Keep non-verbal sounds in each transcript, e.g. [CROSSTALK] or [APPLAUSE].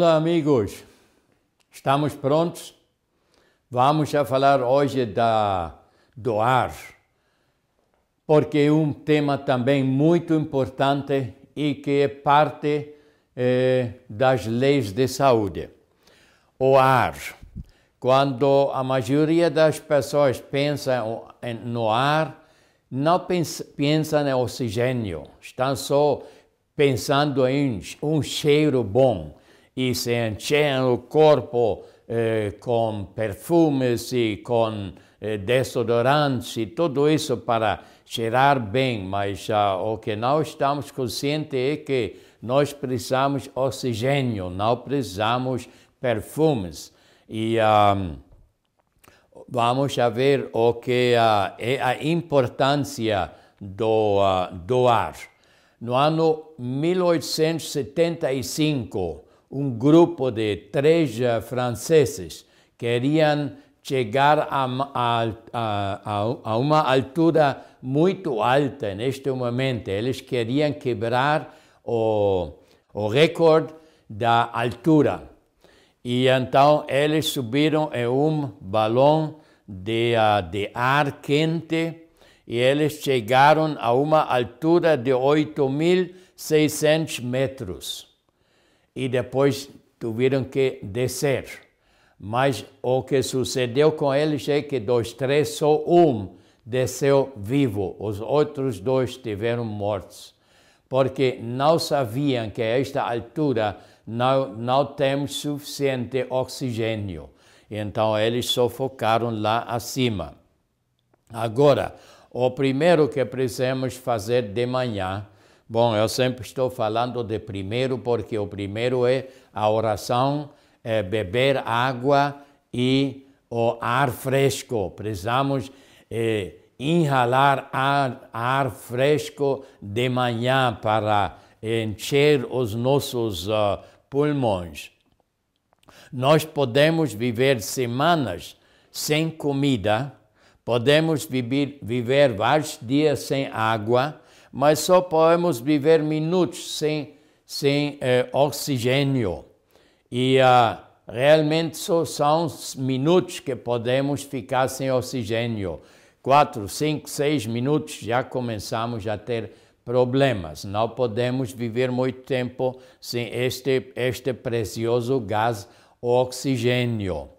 Olá, amigos. Estamos prontos? Vamos a falar hoje da do ar, porque é um tema também muito importante e que é parte eh, das leis de saúde. O ar. Quando a maioria das pessoas pensa no ar, não pensa em oxigênio, estão só pensando em um cheiro bom e se enchem o corpo eh, perfumes e com eh, desodorantes e tudo isso para cheirar bem, mas uh, o que não estamos conscientes é que nós precisamos oxigênio, não precisamos perfumes. E um, vamos ver o que uh, é a importância do, uh, do ar. No ano 1875, um grupo de três eh, franceses queriam chegar a, a, a, a, uma altura muito alta neste momento. Eles queriam quebrar o, o recorde da altura. E então eles subiram em um balão de, uh, de ar quente e eles chegaram a uma altura de 8.600 metros e depois tiveram que descer. Mas o que sucedeu com eles é que dos três, só um desceu vivo, os outros dois estiveram mortos, porque não sabiam que a esta altura não, não temos suficiente oxigênio. Então eles sufocaram lá acima. Agora, o primeiro que precisamos fazer de manhã Bom, eu sempre estou falando de primeiro, porque o primeiro é a oração, é beber água e o ar fresco. Precisamos é, inhalar ar, ar fresco de manhã para encher os nossos uh, pulmões. Nós podemos viver semanas sem comida, podemos viver, viver vários dias sem água, mas só podemos viver minutos sem, sem eh, oxigênio. E uh, realmente só são minutos que podemos ficar sem oxigênio. Quatro, cinco, seis minutos já começamos a ter problemas. Não podemos viver muito tempo sem este, este precioso gás, o oxigênio.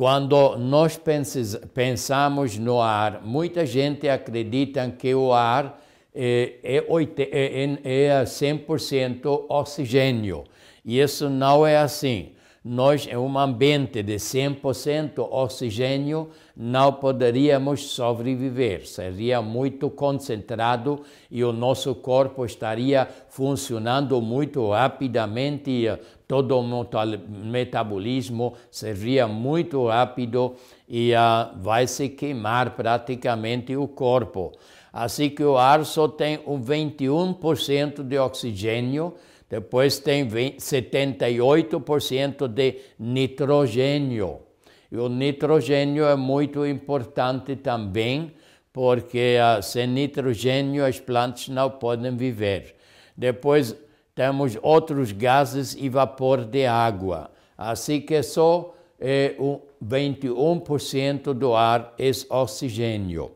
Quando nós pensamos no ar, muita gente acredita que o ar é, é, é 100% oxigênio. E isso não é assim nós, em um ambiente de 100% oxigênio, não poderíamos sobreviver. Seria muito concentrado e o nosso corpo estaria funcionando muito rapidamente todo o metabolismo seria muito rápido e uh, vai se queimar praticamente o corpo. Assim que o ar só tem um 21% de oxigênio, depois tem 78% de nitrogênio. E o nitrogênio é muito importante também, porque uh, sem nitrogênio as plantas não podem viver. Depois temos outros gases e vapor de água. Assim que só é, um 21% do ar é oxigênio.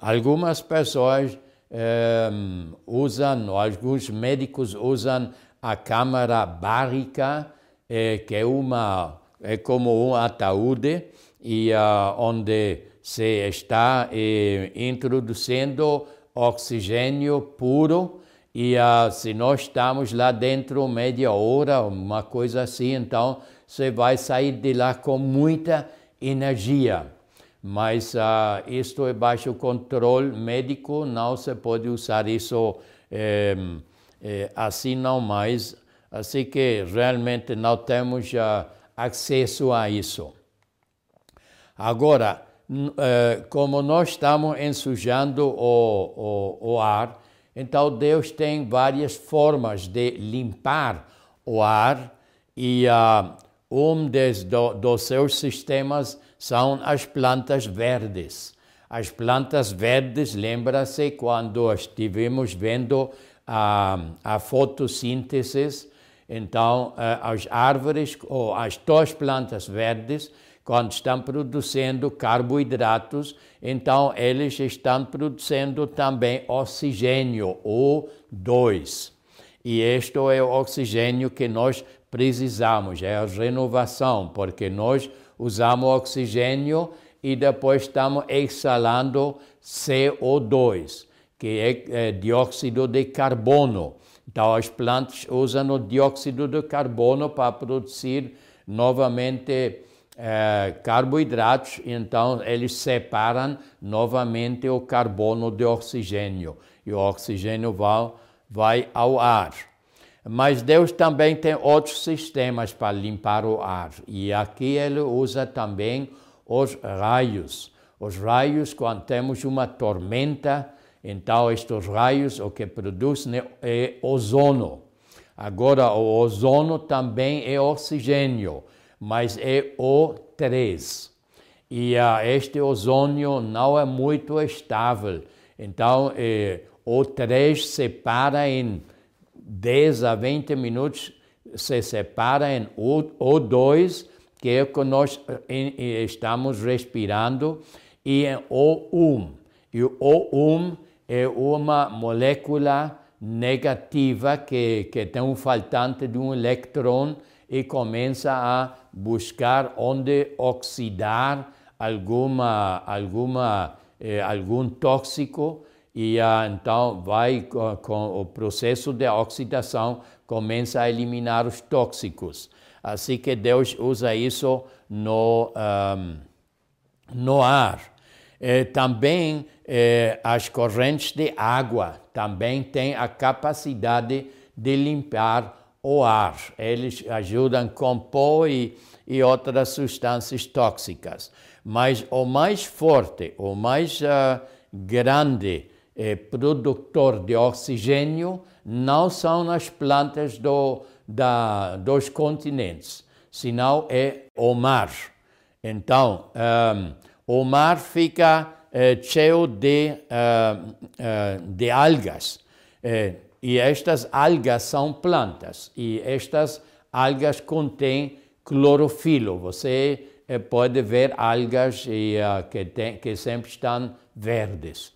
Algumas pessoas um, usam, alguns médicos usam a câmara bárica, eh, que é, uma, é como um ataúde, e, uh, onde se está eh, introduzindo oxigênio puro, e uh, se nós estamos lá dentro meia hora, uma coisa assim, então você vai sair de lá com muita energia mas uh, isto é baixo controle médico, não se pode usar isso é, é, assim não mais, assim que realmente não temos uh, acesso a isso. Agora, uh, como nós estamos ensujando o, o, o ar, então Deus tem várias formas de limpar o ar e uh, um dos, do, dos seus sistemas são as plantas verdes. As plantas verdes, lembra-se quando estivemos vendo a, a fotossíntese, então uh, as árvores ou as duas plantas verdes quando estão produzindo carboidratos, então eles estão produzindo também oxigênio, O2. E este é o oxigênio que nós precisamos, é a renovação, porque nós usamos oxigênio e depois estamos exalando CO2, que é, é dióxido de carbono. Então as plantas usam o dióxido de carbono para produzir novamente é, carboidratos, então eles separam novamente o carbono do oxigênio e o oxigênio vai, vai ao ar. Mas Deus também tem outros sistemas para limpar o ar e aqui ele usa também os raios. Os raios, quando temos uma tormenta, então estes raios o que produzem é ozono. Agora, o ozono também é oxigênio mas é O3. E uh, este ozônio não é muito estável. Então, eh, O3 separa em 10 a 20 minutos, se separa em O2, que é o que nós em, estamos respirando, e em O1. E o O1 é uma molécula negativa que, que tem um faltante de um elétron e começa a buscar onde oxidar alguma, alguma, eh, algum tóxico e ah, então vai com, com, o processo de oxidação começa a eliminar os tóxicos. Assim que Deus usa isso no, um, no ar. Eh, também eh, as correntes de água também têm a capacidade de limpar o ar. Eles ajudam com pó e, e outras substâncias tóxicas. Mas o mais forte, o mais uh, grande eh, produtor de oxigênio não são as plantas do, da, dos continentes, senão é o mar. Então, um, o mar fica eh, cheio de, uh, uh, de algas. Eh, e estas algas são plantas e estas algas contêm clorofilo. Você eh, pode ver algas e, uh, que, tem, que sempre estão verdes.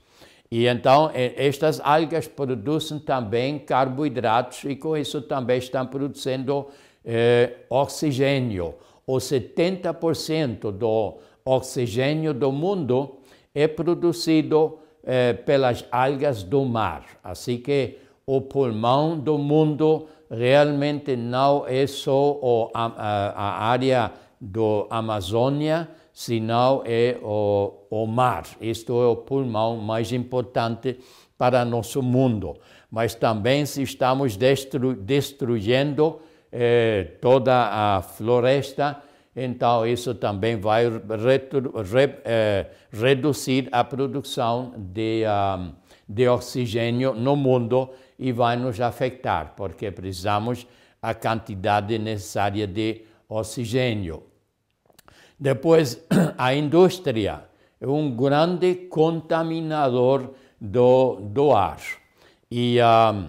E então, eh, estas algas produzem também carboidratos e com isso também estão produzindo eh, oxigênio. O 70% do oxigênio do mundo é produzido eh, pelas algas do mar. Assim que o pulmão do mundo realmente não é só a, área do Amazônia, senão é o, o mar. Isto é o pulmão mais importante para nosso mundo. Mas também se estamos destru, destruindo eh, toda a floresta, então isso também vai retru, re, eh, reduzir a produção de, um, de oxigênio no mundo e vai nos afetar, porque precisamos a quantidade necessária de oxigênio. Depois, [CLEARS THROAT] a indústria é um grande contaminador do, do ar. E um,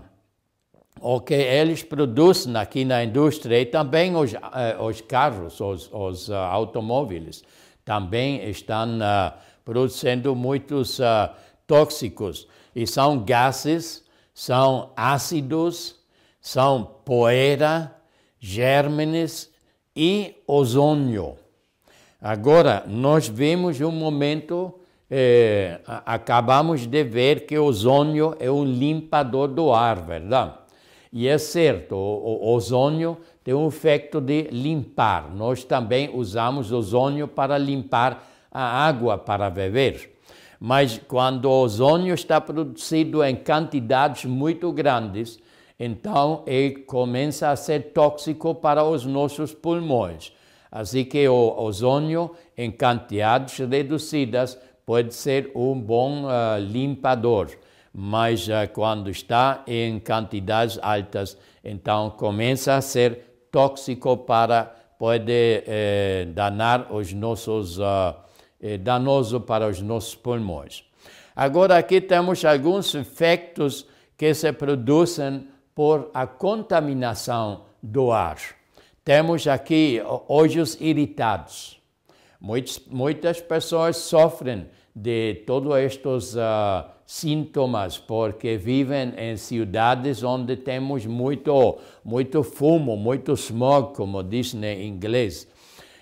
o que eles produzem aqui na indústria e também os, uh, os carros, os, os uh, automóveis, também estão uh, produzindo muitos tóxicos. E são gases são ácidos, são poeira, gérmenes e ozônio. Agora, nós vemos um momento, eh, acabamos de ver que o ozônio é um limpador do ar, verdade? E é certo, o, o ozônio tem um efeito de limpar. Nós também usamos ozônio para limpar a água para beber mas quando o ozônio está produzido em quantidades muito grandes, então ele começa a ser tóxico para os nossos pulmões. Assim que o ozônio em quantidades reduzidas pode ser um bom uh, limpador, mas uh, quando está em quantidades altas, então começa a ser tóxico para pode eh, danar os nossos uh, eh, danoso para os nossos pulmões. Agora aqui temos alguns efeitos que se produzem por a contaminação do ar. Temos aqui olhos irritados. Muitas, muitas pessoas sofrem de todos estes uh, sintomas porque vivem em cidades onde temos muito, muito fumo, muito smog, como diz em inglês.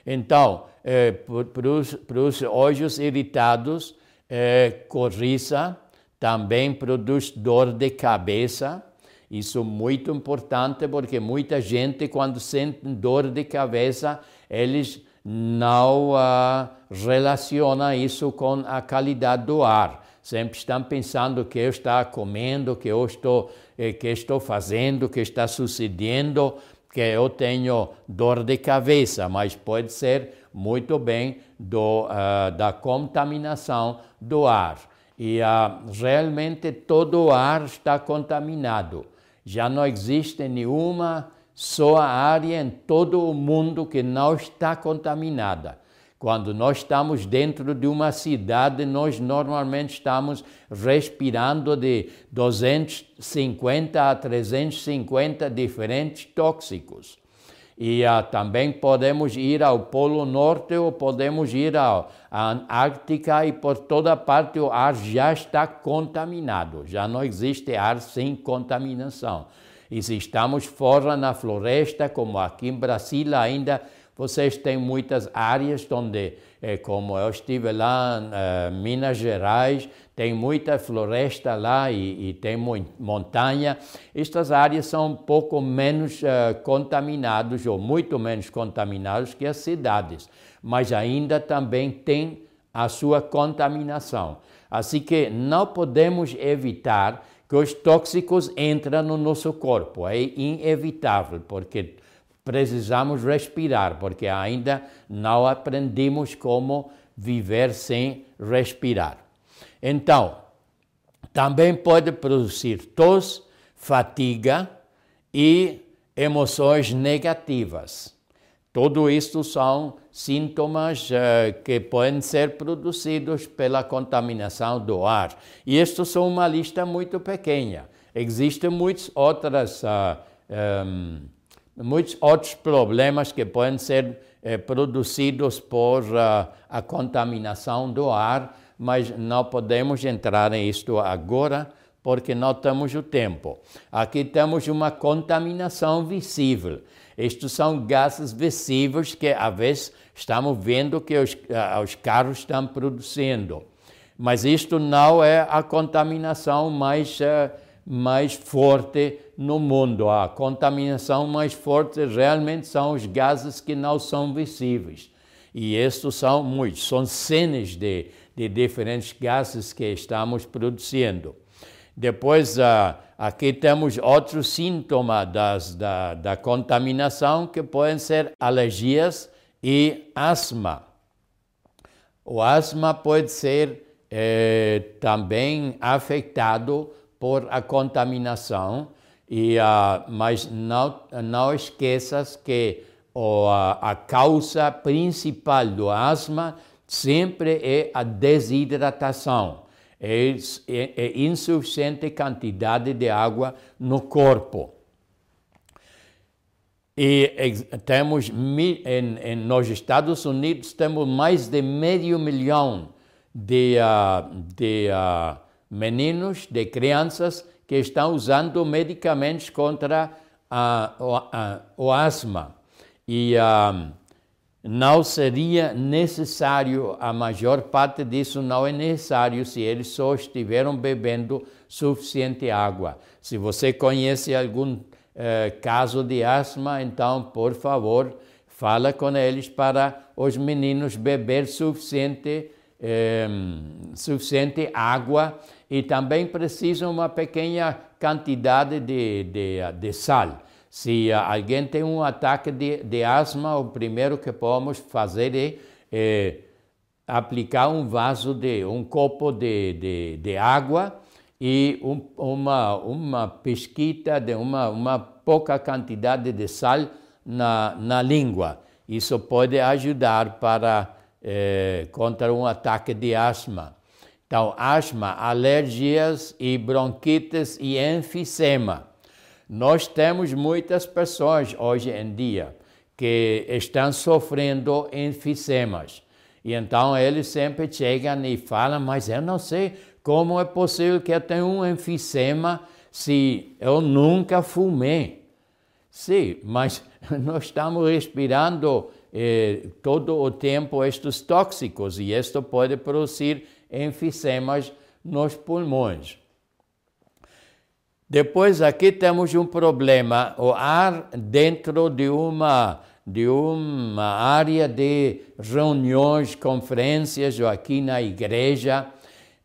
Então, eh, para os olhos irritados, eh, coriza também produz dor de cabeça, isso é muito importante porque muita gente, quando sente dor de cabeça, eles não uh, relacionam isso com a qualidade do ar. Sempre estão pensando que eu estou comendo, que eu estou, eh, que estou fazendo, que está sucedendo, que eu tenho dor de cabeça, mas pode ser muito bem do, uh, da contaminação do ar. E uh, realmente todo o ar está contaminado já não existe nenhuma só área em todo o mundo que não está contaminada. Quando nós estamos dentro de uma cidade, nós normalmente estamos respirando de 250 a 350 diferentes tóxicos. E uh, também podemos ir ao Polo Norte ou podemos ir à Antártica e por toda parte o ar já está contaminado, já não existe ar sem contaminação. E se estamos fora na floresta, como aqui em Brasília ainda, vocês têm muitas áreas onde, eh, como eu estive lá em eh, Minas Gerais, tem muita floresta lá e, e, tem montanha. Estas áreas são um pouco menos uh, contaminadas, ou muito menos contaminadas que as cidades, mas ainda também tem a sua contaminação. Assim que não podemos evitar que os tóxicos entrem no nosso corpo. É inevitável, porque precisamos respirar, porque ainda não aprendemos como viver sem respirar. Então, também pode produzir tos, fatiga e emoções negativas. Tudo isto são sintomas uh, que podem ser produzidos pela contaminação do ar. E isto são uma lista muito pequena. Existem muitos outras, uh, um, muitos outros problemas que podem ser uh, produzidos por a contaminação do ar, mas não podemos entrar nisto agora porque não temos o tempo. Aqui temos uma contaminação visível. Estes são gases visíveis que, às vezes, estamos vendo que os, uh, os carros estão produzindo. Mas isto não é a contaminação mais, uh, mais forte no mundo. A contaminação mais forte realmente são os gases que não são visíveis. E estes são muitos, são cenas de, de diferentes gases que estamos produzindo. Depois, uh, aqui temos outros sintomas das, da, da contaminação, que podem ser alergias e asma. O asma pode ser eh, também afetado por a contaminação, e, uh, mas não, não esqueças que a, a causa principal do asma sempre é a desidratação, é, é, é insuficiente quantidade de água no corpo. E temos, em, em, nos Estados Unidos, temos mais de meio milhão de, uh, de uh, meninos, de crianças que estão usando medicamentos contra o, o asma. E não seria necessário, a maior parte disso não é necessário se eles só estiveram bebendo suficiente água. Se você conhece algum eh, caso de asma, então, por favor, fala com eles para os meninos beber suficiente, eh, suficiente água e também precisam uma pequena quantidade de, de, de sal Se alguém tem um ataque de, de asma, o primeiro que podemos fazer é, é aplicar um vaso de um copo de, de, de água e um, uma uma pesquita de uma uma pouca quantidade de sal na, na língua. Isso pode ajudar para eh, contra um ataque de asma. Então, asma, alergias e bronquites e enfisema. Nós temos muitas pessoas hoje em dia que estão sofrendo enfisemas. E então eles sempre chegam e falam, mas eu não sei como é possível que eu tenha um enfisema se eu nunca fumei. Sim, mas [LAUGHS] nós estamos respirando eh, todo o tempo estes tóxicos e isto pode produzir enfisemas nos pulmões. Depois aqui temos um problema, o ar dentro de uma de uma área de reuniões, conferências ou aqui na igreja.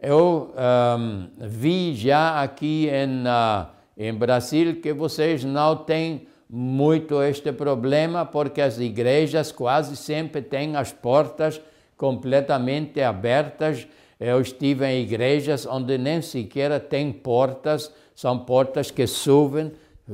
Eu um, vi já aqui em, uh, em Brasil que vocês não têm muito este problema porque as igrejas quase sempre têm as portas completamente abertas eu estive em igrejas onde nem sequer tem portas, são portas que subem,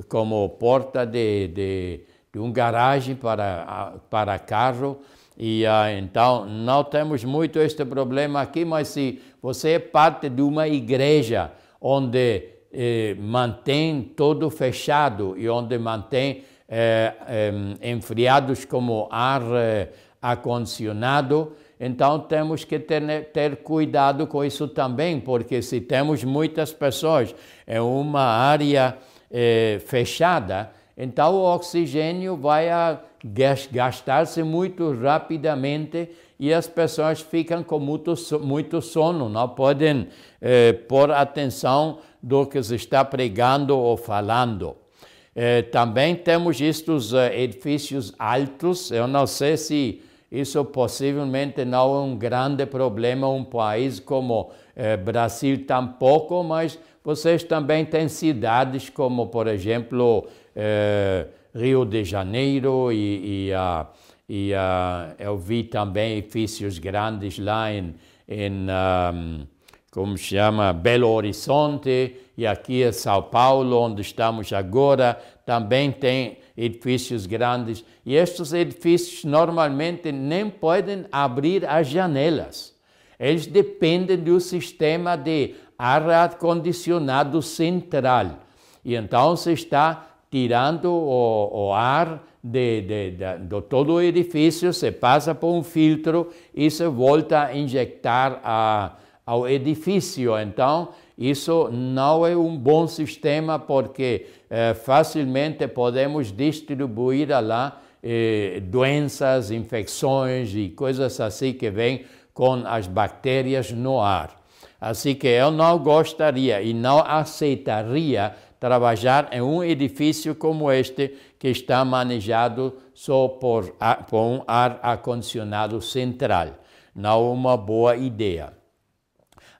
como porta de, de, de um garagem para, para carro. E ah, então não temos muito este problema aqui, mas se você é parte de uma igreja onde eh, mantém todo fechado e onde mantém eh, eh, enfriados como ar eh, acondicionado, então temos que ter, né, ter cuidado com isso também, porque se temos muitas pessoas em uma área eh, fechada, então o oxigênio vai gastar-se muito rapidamente e as pessoas ficam com muito, muito sono, não podem eh, pôr atenção do que se está pregando ou falando. Também temos estes edifícios altos, eu não sei se isso possivelmente não é um grande problema um país como eh, Brasil tampouco, mas vocês também têm cidades como, por exemplo, eh, Rio de Janeiro e, e, e eu vi também edifícios grandes lá em, em um, como chama, Belo Horizonte e aqui em São Paulo, onde estamos agora, também tem edifícios grandes e estes edifícios normalmente nem podem abrir as janelas. Eles dependem do sistema de ar condicionado central. E então se está tirando o, o ar de, de, de, de, todo o edifício, se passa por um filtro e se volta a injetar a, ao edifício. Então, isso não é um bom sistema porque eh, facilmente podemos distribuir lá eh, doenças, infecções e coisas assim que vêm com as bactérias no ar. Assim que eu não gostaria e não aceitaria trabalhar em um edifício como este que está manejado só por, por um ar acondicionado central. Não uma boa ideia.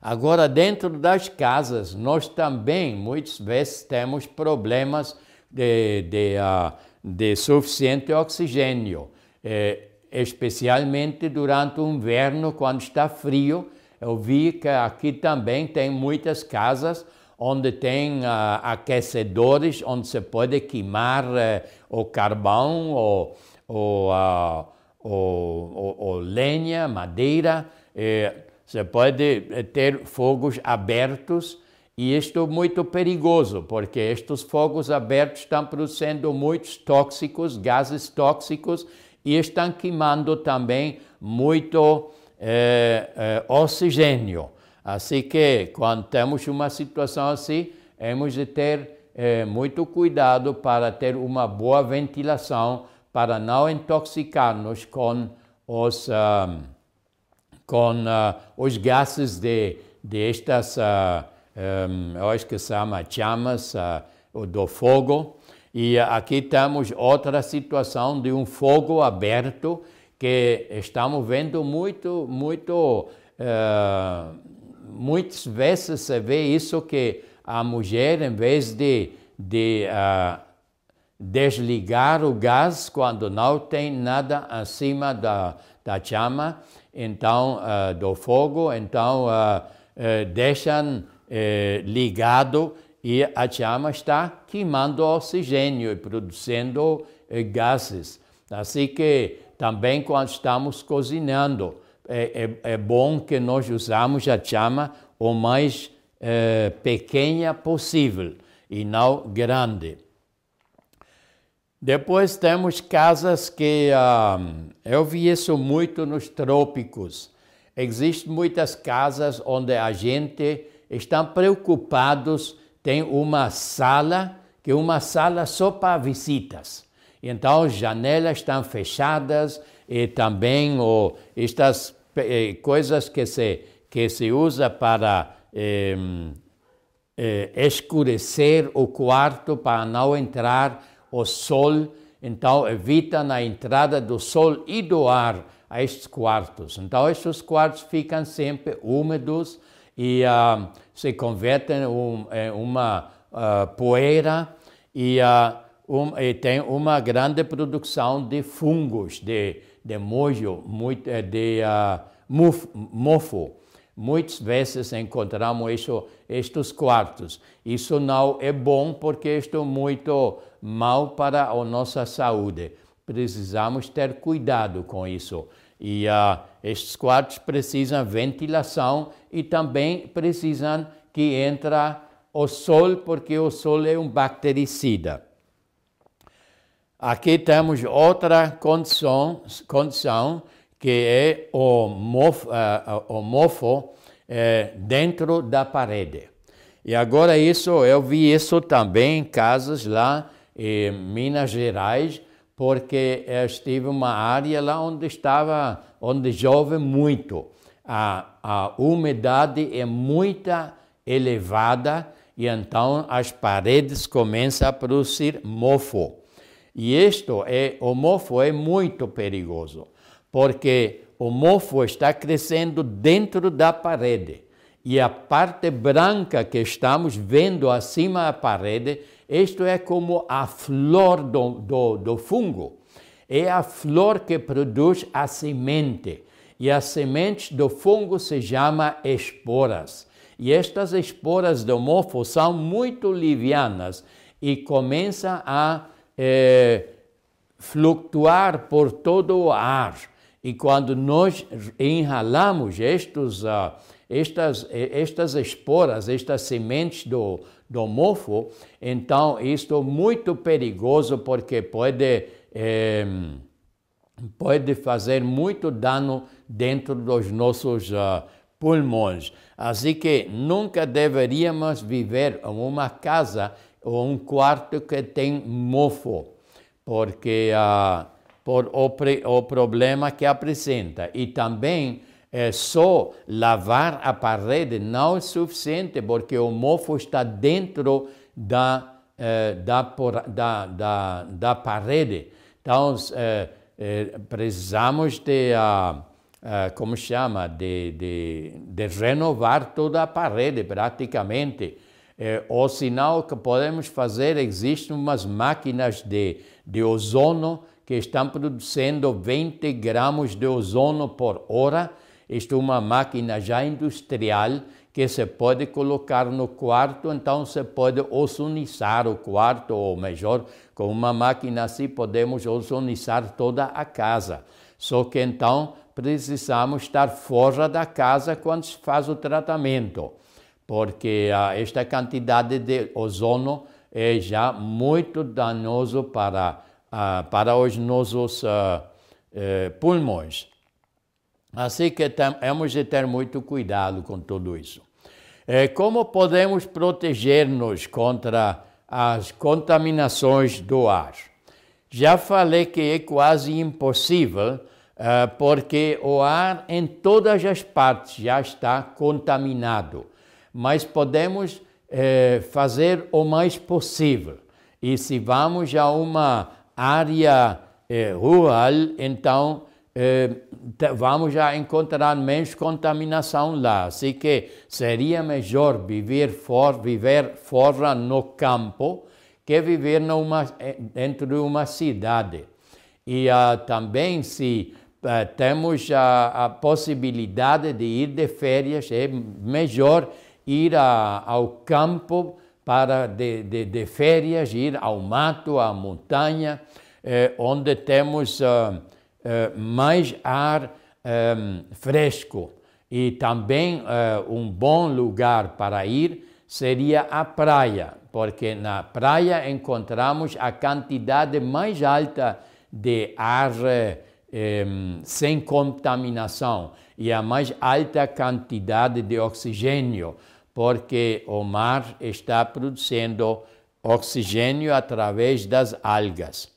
Agora, dentro das casas, nós também muitas vezes temos problemas de, de, uh, de suficiente oxigênio, eh, especialmente durante o inverno, quando está frio. Eu vi que aqui também tem muitas casas onde tem uh, aquecedores, onde se pode queimar uh, o carvão ou, uh, ou, ou, ou lenha, madeira. Você pode eh, ter fogos abertos e isto é muito perigoso, porque estes fogos abertos estão produzindo muitos tóxicos, gases tóxicos, e estão queimando também muito eh, eh, oxigênio. Assim que, quando temos uma situação assim, temos de ter muito cuidado para ter uma boa ventilação, para não intoxicar-nos com os. Uh, com uh, os gases de, de estas, uh, um, eu acho que se chama chamas uh, do fogo. E aqui temos outra situação de um fogo aberto que estamos vendo muito, muito, muitas vezes se vê isso que a mulher, em vez de, de desligar o gás quando não tem nada acima da, da chama, então uh, do fogo, então uh, uh, deixam ligado e a chama está queimando oxigênio e produzindo gases. Assim que também quando estamos cozinhando, é, é, é bom que nós usamos a chama o mais pequena possível e não grande. Depois temos casas que uh, eu vi isso muito nos trópicos. Existem muitas casas onde a gente está preocupados, tem uma sala, que é uma sala só para visitas. Então, as janelas estão fechadas e também oh, estas eh, coisas que se, que se usa para eh, eh, escurecer o quarto para não entrar o sol, então evita a entrada do sol e do ar a estes quartos. Então estes quartos ficam sempre úmidos e uh, se convertem em uma uh, poeira e, uh, um, e, tem uma grande produção de fungos, de, de mojo, muito, eh, de mofo. Muitas vezes encontramos isso, estes quartos. Isso não é bom porque isto é muito mal para a nossa saúde. Precisamos ter cuidado com isso. E uh, estes quartos precisam ventilação e também precisam que entre o sol, porque o sol é um bactericida. Aqui temos outra condição, condição que é o mofo, uh, dentro da parede. E agora isso, eu vi isso também em casas lá em Minas Gerais, porque eu estive uma área lá onde estava, onde chove muito. A, a umidade é muito elevada e então as paredes começam a produzir mofo. E isto é, o mofo é muito perigoso, porque o mofo está crescendo dentro da parede. E a parte branca que estamos vendo acima da parede isto é como a flor do, do, do fungo. É a flor que produz a semente. E as sementes do fungo se chamam esporas. E estas esporas do mofo são muito livianas e começam a eh, flutuar por todo o ar. E quando nós inhalamos estes, uh, estas, estas esporas, estas sementes do, do mofo, então isto é muito perigoso porque pode, é, pode fazer muito dano dentro dos nossos uh, pulmões. Assim que nunca deveríamos viver em uma casa ou um quarto que tem mofo, porque uh, por o, o problema que apresenta. E também é só lavar a parede não é suficiente, porque o mofo está dentro da, eh, da, da, da, da, parede. Então, eh, precisamos de, uh, uh, como chama, de, de, de, renovar toda a parede, praticamente. ou sinal que podemos fazer, existem umas máquinas de, de ozono que estão produzindo 20 gramas de ozono por hora, isto é uma máquina já industrial que se pode colocar no quarto, então se pode ozonizar o quarto, ou melhor, com uma máquina assim podemos ozonizar toda a casa. Só que então precisamos estar fora da casa quando se faz o tratamento, porque ah, esta quantidade de ozono é já muito danoso para, ah, para os nossos ah, eh, pulmões. Assim que temos de ter muito cuidado com tudo isso. É, como podemos proteger-nos contra as contaminações do ar? Já falei que é quase impossível, é, porque o ar em todas as partes já está contaminado, mas podemos é, fazer o mais possível. E se vamos a uma área é, rural, então eh, vamos já encontrar menos contaminação lá. Assim que seria melhor viver fora, viver fora no campo, que viver numa, dentro de uma cidade. E uh, também se uh, temos a, a, possibilidade de ir de férias, é melhor ir a, ao campo para de, de, de, férias, ir ao mato, à montanha, eh, onde temos uh, mais ar um, fresco. E também um bom lugar para ir seria a praia, porque na praia encontramos a quantidade mais alta de ar eh, sem contaminação e a mais alta quantidade de oxigênio, porque o mar está produzindo oxigênio através das algas.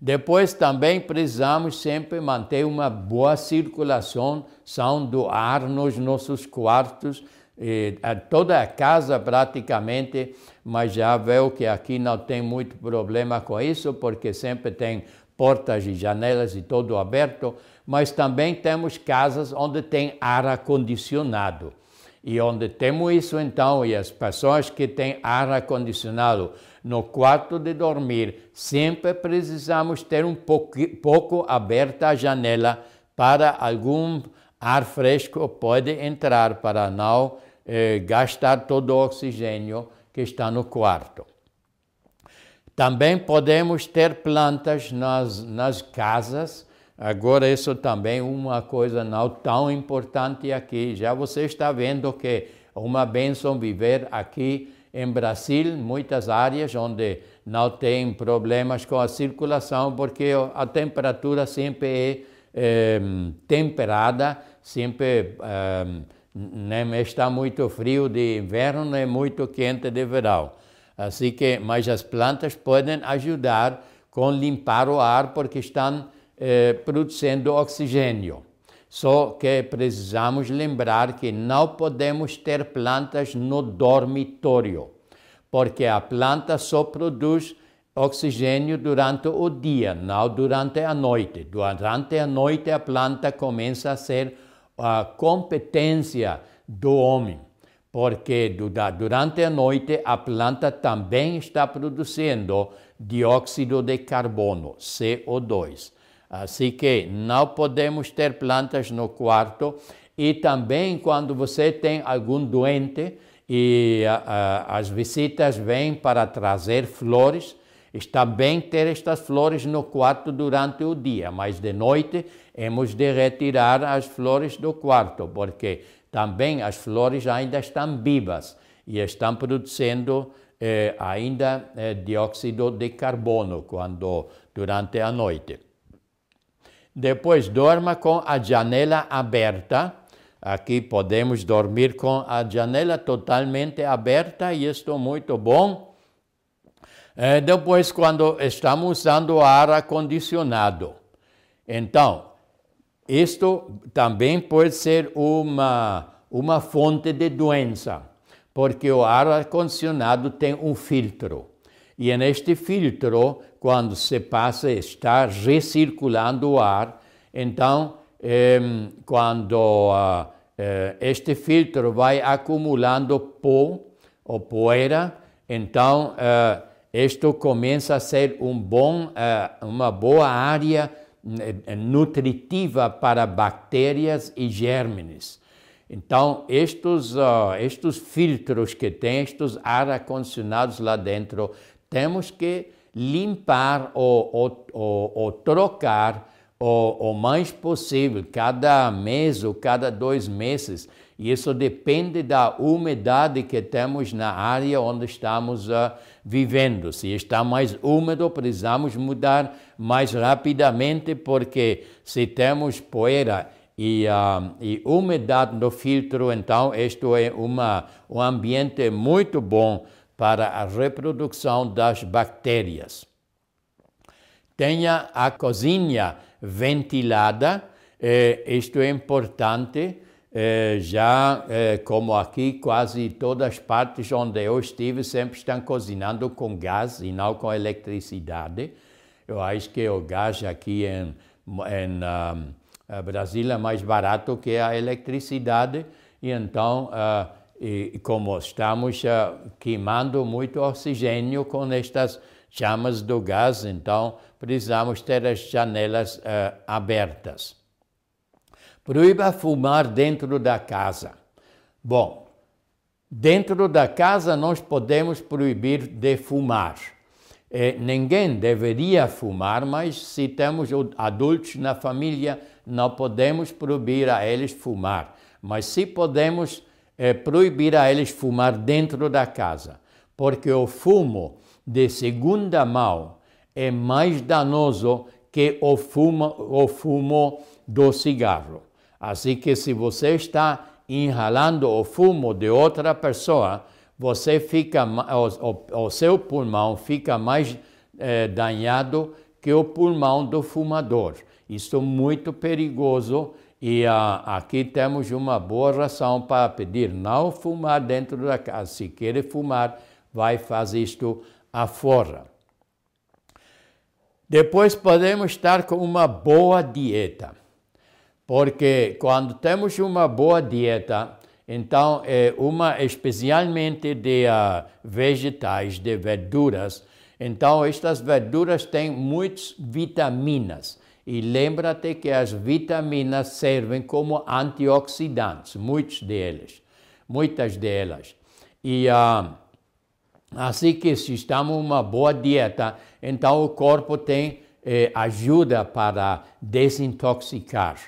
Depois também precisamos sempre manter uma boa circulação do ar nos nossos quartos toda a casa praticamente, mas já veio que aqui não tem muito problema com isso, porque sempre tem portas e janelas e tudo aberto, mas também temos casas onde tem ar acondicionado. E onde temos isso então, e as pessoas que têm ar acondicionado no quarto de dormir, sempre precisamos ter um pouco, pouco aberta a janela para algum ar fresco pode entrar para não eh, gastar todo o oxigênio que está no quarto. Também podemos ter plantas nas, nas casas. Agora, isso também é uma coisa não tão importante aqui. Já você está vendo que é uma benção viver aqui em Brasil, muitas áreas onde não tem problemas com a circulação, porque a temperatura sempre é, é temperada, sempre é, nem está muito frio de inverno, nem muito quente de verão. Assim que, mas as plantas podem ajudar com limpar o ar porque estão eh, produzindo oxigênio. Só que precisamos lembrar que não podemos ter plantas no dormitório, porque a planta só produz oxigênio durante o dia, não durante a noite. Durante a noite a planta começa a ser a competência do homem, porque durante a noite a planta também está produzindo dióxido de carbono, CO2. Assim que não podemos ter plantas no quarto e também quando você tem algum doente e as visitas vêm para trazer flores, Está bem ter estas flores no quarto durante o dia, mas de noite hemos de retirar as flores do quarto, porque também as flores ainda estão vivas e estão produzindo eh, ainda eh, dióxido de carbono quando durante a noite. Depois dorma com a janela aberta. Aqui podemos dormir com a janela totalmente aberta e isto é muito bom é, depois, quando estamos usando ar acondicionado. Então, isto também pode ser uma, uma fonte de doença, porque o ar acondicionado tem um filtro. E neste filtro, quando se passa, está recirculando o ar. Então, eh, quando uh, este filtro vai acumulando pó ou poeira, então uh, isto começa a ser um bom, eh, uma boa área eh, nutritiva para bactérias e germes. Então, estes, uh, estes filtros que tem, estes ar condicionados lá dentro, temos que limpar ou, ou, ou, ou trocar o, mais possível, cada mês ou cada dois meses. E isso depende da umidade que temos na área onde estamos uh, vivendo. Se está mais úmido, precisamos mudar mais rapidamente, porque se temos poeira e, uh, e umidade no filtro, então isto é uma, um ambiente muito bom para a reprodução das bactérias. Tenha a cozinha ventilada, eh, isto é importante é, já é, como aqui quase todas as partes onde eu estive sempre estão cozinhando com gás e não com eletricidade. Eu acho que o gás aqui em, em uh, Brasília é mais barato que a eletricidade e então uh, e como estamos uh, queimando muito oxigênio com estas chamas do gás, então precisamos ter as janelas uh, abertas. Proíba fumar dentro da casa. Bom, dentro da casa nós podemos proibir de fumar. Eh, ninguém deveria fumar, mas se temos adultos na família, não podemos proibir a eles fumar. Mas se podemos é, proibir a eles fumar dentro da casa, porque o fumo de segunda mão é mais danoso que o fumo, o fumo do cigarro. Assim que se você está inhalando o fumo de outra pessoa, você fica, o, o, o seu pulmão fica mais é, danhado que o pulmão do fumador. Isso é muito perigoso e uh, aqui temos uma boa razão para pedir não fumar dentro da casa. Se quer fumar, vai fazer isto afora. Depois podemos estar com uma boa dieta, porque quando temos uma boa dieta, então é uma especialmente de uh, vegetais, de verduras. Então estas verduras têm muitas vitaminas. E lembra-te que as vitaminas servem como antioxidantes, muitos deles, muitas delas. E uh, assim que se estamos uma boa dieta, então o corpo tem eh, ajuda para desintoxicar.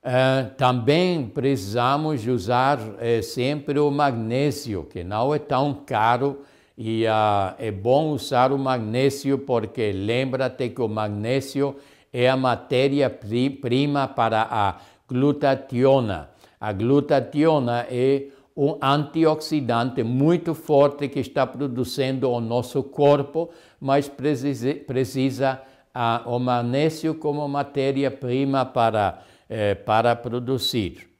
Uh, também precisamos usar eh, sempre o magnésio, que não é tão caro e uh, é bom usar o magnésio porque lembra-te que o magnésio é a matéria-prima para a glutationa. A glutationa é um antioxidante muito forte que está produzindo o nosso corpo, mas precisa, precisa uh, o magnésio como matéria-prima para, eh, para produzir.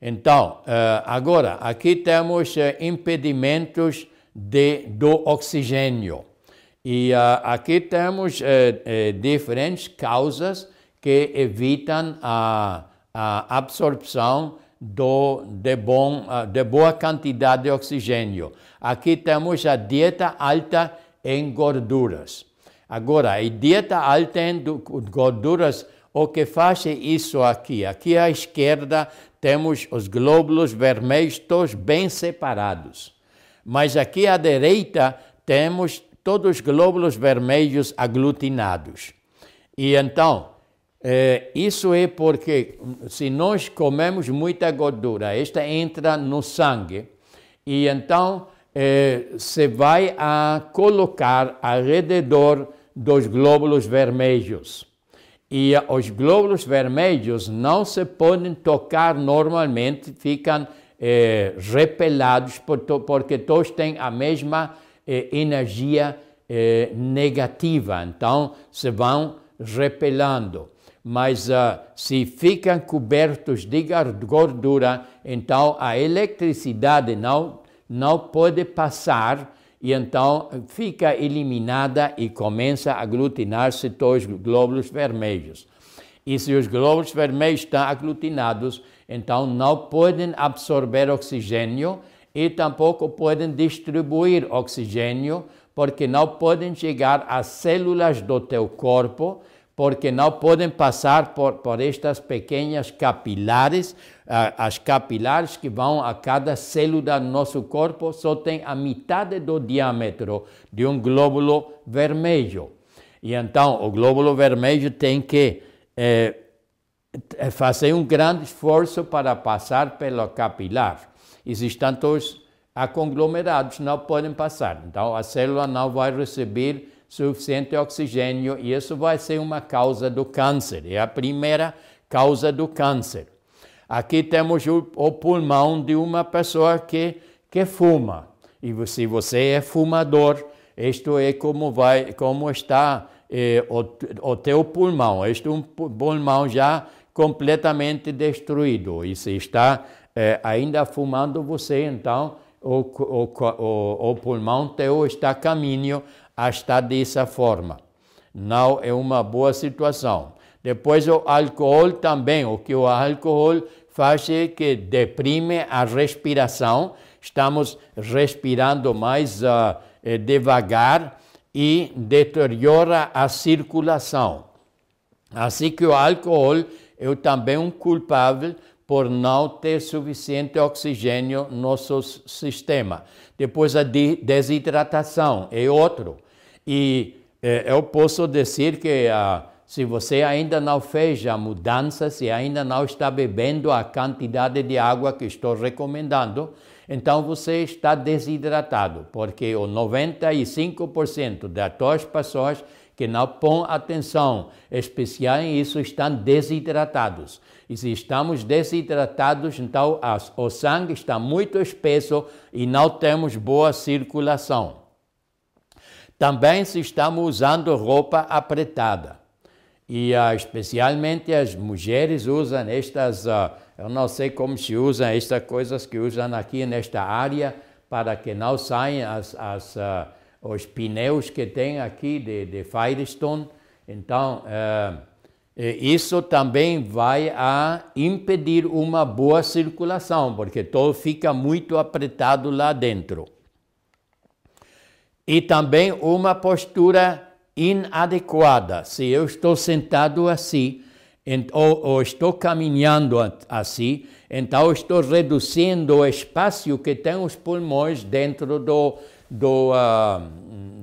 Então, uh, agora, aqui temos uh, impedimentos de, do oxigênio. E uh, aqui temos uh, uh, diferentes causas que evitam a, a absorção do, de, bom, de boa quantidade de oxigênio. Aqui temos a dieta alta em gorduras. Agora, a dieta alta em gorduras, o que faz é isso aqui. Aqui à esquerda temos os glóbulos vermelhos todos bem separados. Mas aqui à direita temos todos os glóbulos vermelhos aglutinados. E então, é, isso é porque se nós comemos muita gordura, esta entra no sangue e então é, se vai a colocar ao redor dos glóbulos vermelhos. E os glóbulos vermelhos não se podem tocar normalmente, ficam eh, repelados porque todos têm a mesma eh, energia eh, negativa, então se vão repelando. Mas uh, se ficam cobertos de gordura, então a eletricidade não, não pode passar e então fica eliminada e começa a aglutinar-se todos os glóbulos vermelhos. E se os glóbulos vermelhos estão aglutinados, então não podem absorver oxigênio e tampouco podem distribuir oxigênio, porque não podem chegar às células do teu corpo, porque não podem passar por, por estas pequenas capilares, as capilares que vão a cada célula do nosso corpo só tem a metade do diâmetro de um glóbulo vermelho. E então o glóbulo vermelho tem que é, fazer um grande esforço para passar pelo capilar. E estão todos aconglomerados, não podem passar. Então, a célula não vai receber suficiente oxigênio e isso vai ser uma causa do câncer. É a primeira causa do câncer. Aqui temos o, o pulmão de uma pessoa que, que fuma. E se você é fumador, isto é como, vai, como está eh, o, o teu pulmão. Este é um pulmão já completamente destruído. E se está eh, ainda fumando você, então o, o, o, o pulmão teu está a caminho a estar dessa forma. Não é uma boa situação. Depois o álcool também, o que o álcool faz que deprime a respiração, estamos respirando mais uh, devagar e deteriora a circulação. Assim que o álcool é também um culpável por não ter suficiente oxigênio no nosso sistema. Depois a desidratação é outro. E eh, eu posso dizer que ah, se você ainda não fez a mudança, se ainda não está bebendo a quantidade de água que estou recomendando, então você está desidratado, porque o 95% das pessoas que não põem atenção especial em isso estão desidratados. E se estamos desidratados, então o sangue está muito espesso e não temos boa circulação. Também se estamos usando roupa apertada. E uh, especialmente as mulheres usam estas, uh, eu não sei como se usam estas coisas que usam aqui nesta área para que não saiam as, as, uh, os pneus que tem aqui de, de Firestone. Então, isso também vai a impedir uma boa circulação, porque todo fica muito apertado lá dentro. E também uma postura inadequada. Se eu estou sentado assim, ou, ou estou caminhando assim, então estou reduzindo o espaço que tem os pulmões dentro do, do, uh,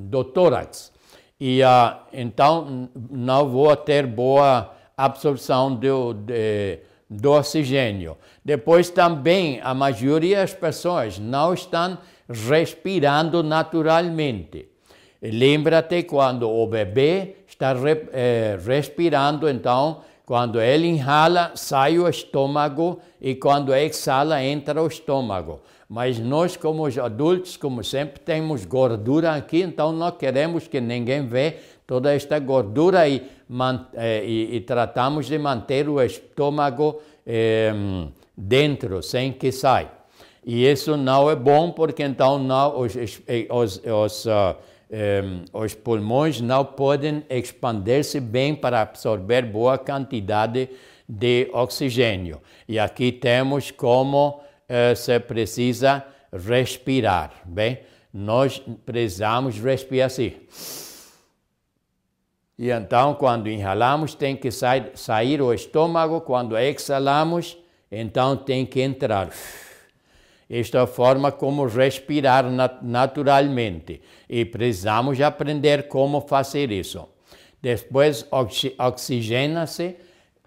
do tórax. E uh, então não vou ter boa absorção do, de, do oxigênio. Depois também a maioria das pessoas não estão respirando naturalmente. Lembra-te quando o bebê está re, eh, respirando, então, quando ele inhala, sai o estômago e quando exala, entra o estômago. Mas nós, como adultos, como sempre, temos gordura aqui, então não queremos que ninguém vê toda esta gordura eh, e, e tratamos de manter o estômago eh, dentro, sem que saia. E isso não é bom, porque então não, os, os, os uh, um, os pulmões não podem expandir-se bem para absorver boa quantidade de oxigênio. E aqui temos como se precisa respirar, bem? Nós precisamos respirar assim. E então, quando inhalamos, tem que sair, sair o estômago, quando exalamos, então tem que entrar. Esta é forma como respirar naturalmente e precisamos aprender como fazer isso. Depois oxigena-se.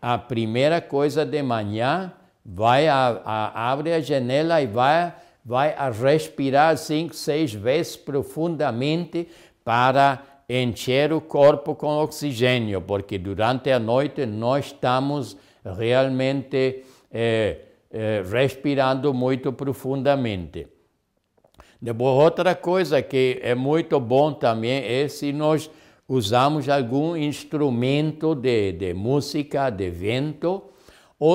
A primeira coisa de manhã, vai a, a, abre a janela e vai, vai a respirar cinco, seis vezes profundamente para encher o corpo com oxigênio, porque durante a noite nós estamos realmente eh, eh, respirando muito profundamente. Depois, outra coisa que é muito bom também é se nós usamos algum instrumento de, de música, de vento,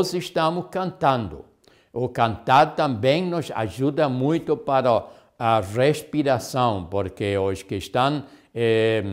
se estamos cantando. O cantar também nos ajuda muito para a respiração, porque os que estão é,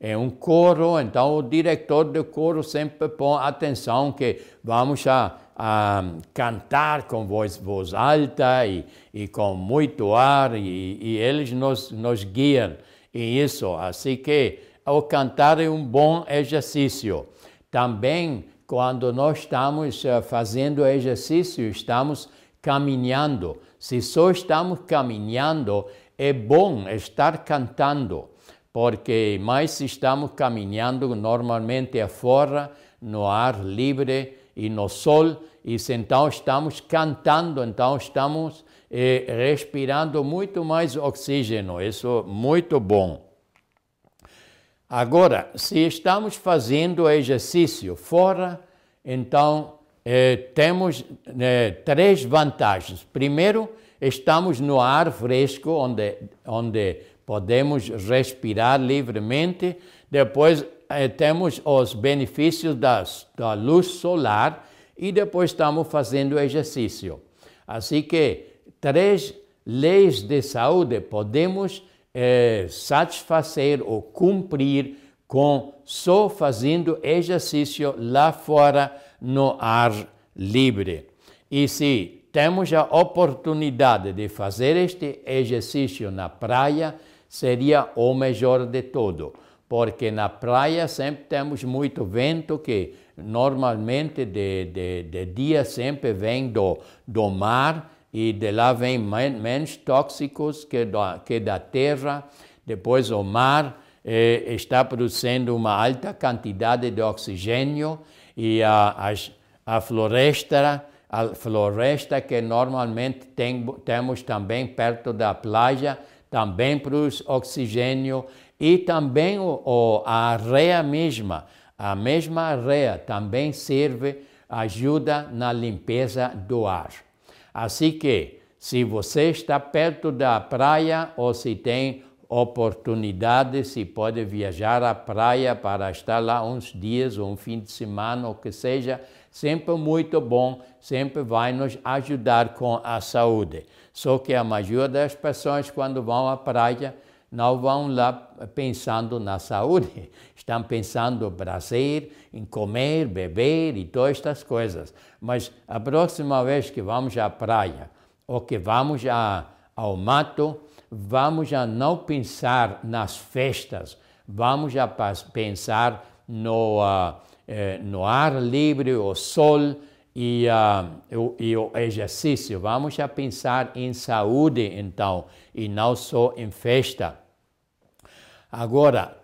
é um coro, então o diretor do coro sempre põe atenção que vamos a a cantar com voz, voz alta e, e com muito ar, e, e eles nos, nos guiam em isso. Assim que o cantar é um bom exercício. Também, quando nós estamos eh, fazendo exercício, estamos caminhando. Se só estamos caminhando, é bom estar cantando, porque mais se estamos caminhando normalmente afora, no ar livre, e no sol, e então estamos cantando, então estamos eh, respirando muito mais oxígeno, isso é muito bom. Agora, se estamos fazendo exercício fora, então eh, temos eh, três vantagens. Primeiro, estamos no ar fresco, onde, onde podemos respirar livremente. Depois, eh, temos os benefícios das, da luz solar e depois estamos fazendo exercício. Assim que três leis de saúde podemos eh, satisfazer ou cumprir com só fazendo exercício lá fora no ar livre. E se temos a oportunidade de fazer este exercício na praia, seria o melhor de todo, porque na praia sempre temos muito vento que normalmente de, de, de dia sempre vem do, do mar e de lá vem menos tóxicos que da, que da terra. Depois o mar eh, está produzindo uma alta quantidade de oxigênio e a, a, a floresta a floresta que normalmente tem, temos também perto da praia, também produz oxigênio e também o, o, a areia mesma, a mesma areia também serve, ajuda na limpeza do ar. Assim que, se você está perto da praia ou se tem oportunidade, se pode viajar à praia para estar lá uns dias ou um fim de semana, ou que seja, sempre muito bom, sempre vai nos ajudar com a saúde. Só que a maioria das pessoas, quando vão à praia, não vão lá pensando na saúde, [LAUGHS] estão pensando em prazer, em comer, beber e todas estas coisas. Mas a próxima vez que vamos à praia ou que vamos a, ao mato, vamos a não pensar nas festas, vamos a pensar no, uh, no ar livre, o sol e, uh, o, e o exercício. Vamos a pensar em saúde, então, e não só em festa. Agora,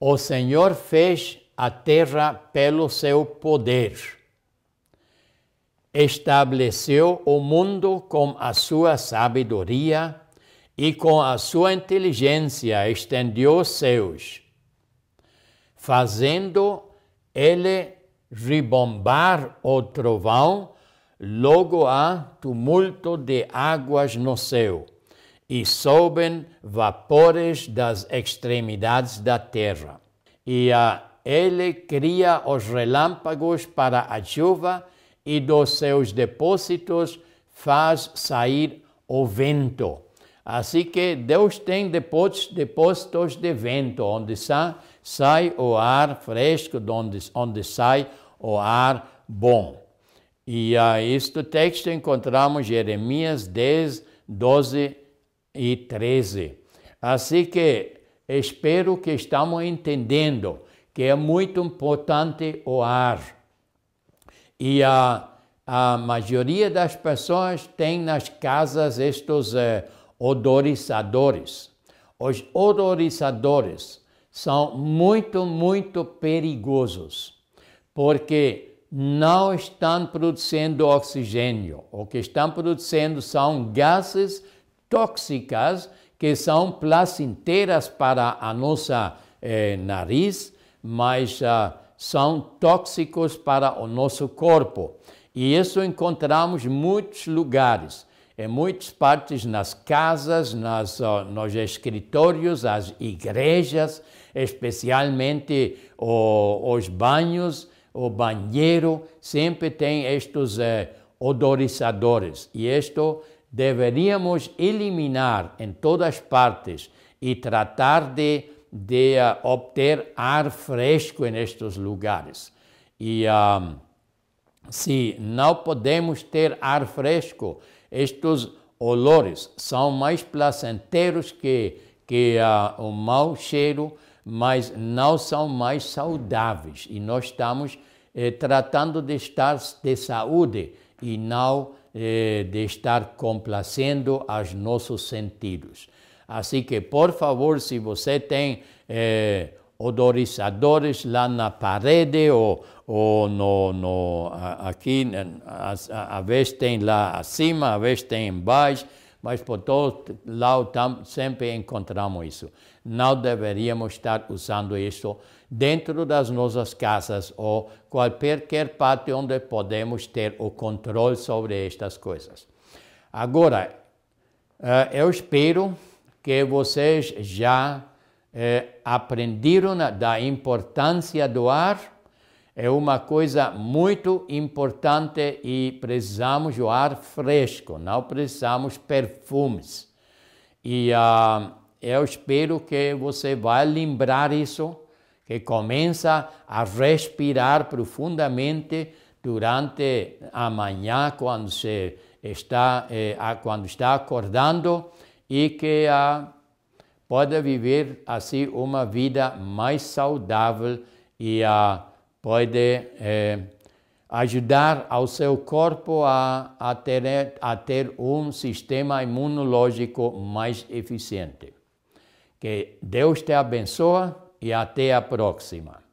o Senhor fez a terra pelo seu poder. Estabeleceu o mundo com a sua sabedoria e com a sua inteligência estendeu os céus, fazendo ele ribombar o trovão, logo há tumulto de águas no céu, e sobem vapores das extremidades da terra. E a ele cria os relâmpagos para a chuva, e dos seus depósitos faz sair o vento. Assim que Deus tem depósitos de vento, onde está sai o ar fresco, onde, onde sai o ar bom. E a este texto encontramos Jeremias 10, 12 e 13. Assim que espero que estamos entendendo que é muito importante o ar. E a, a maioria das pessoas tem nas casas estes eh, odorizadores. Os odorizadores são muito, muito perigosos, porque não estão produzindo oxigênio. O que estão produzindo são gases tóxicas que são placenteiras para a nossa eh, nariz, mas ah, são tóxicos para o nosso corpo. E isso encontramos em muitos lugares, em muitas partes, nas casas, nas, nos escritórios, as igrejas, especialmente o, os banhos, o banheiro, sempre tem estes eh, odorizadores. E isto deveríamos eliminar em todas as partes e tratar de, de uh, obter ar fresco nestes lugares. E se não podemos ter ar fresco, estes olores são mais placenteiros que, que uh, o mau cheiro, mas não são mais saudáveis. E nós estamos eh, tratando de estar de saúde e não eh, de estar complacendo aos nossos sentidos. Assim que, por favor, se você tem eh, odorizadores lá na parede ou, ou no, no, aqui, a, a vez tem lá acima, a vez tem embaixo, mas por todo lado sempre encontramos isso. Não deveríamos estar usando isso dentro das nossas casas ou qualquer parte onde podemos ter o controle sobre estas coisas. Agora, eh, eu espero que vocês já eh, aprenderam da importância do ar é uma coisa muito importante e precisamos do ar fresco, não precisamos perfumes. E uh, eu espero que você vai lembrar isso, que começa a respirar profundamente durante a manhã, quando, se está, eh, quando está acordando, e que ah, pode viver assim uma vida mais saudável e ah, pode eh, ajudar ao seu corpo a, a, ter, a ter um sistema imunológico mais eficiente. Que Deus te abençoe e até a próxima.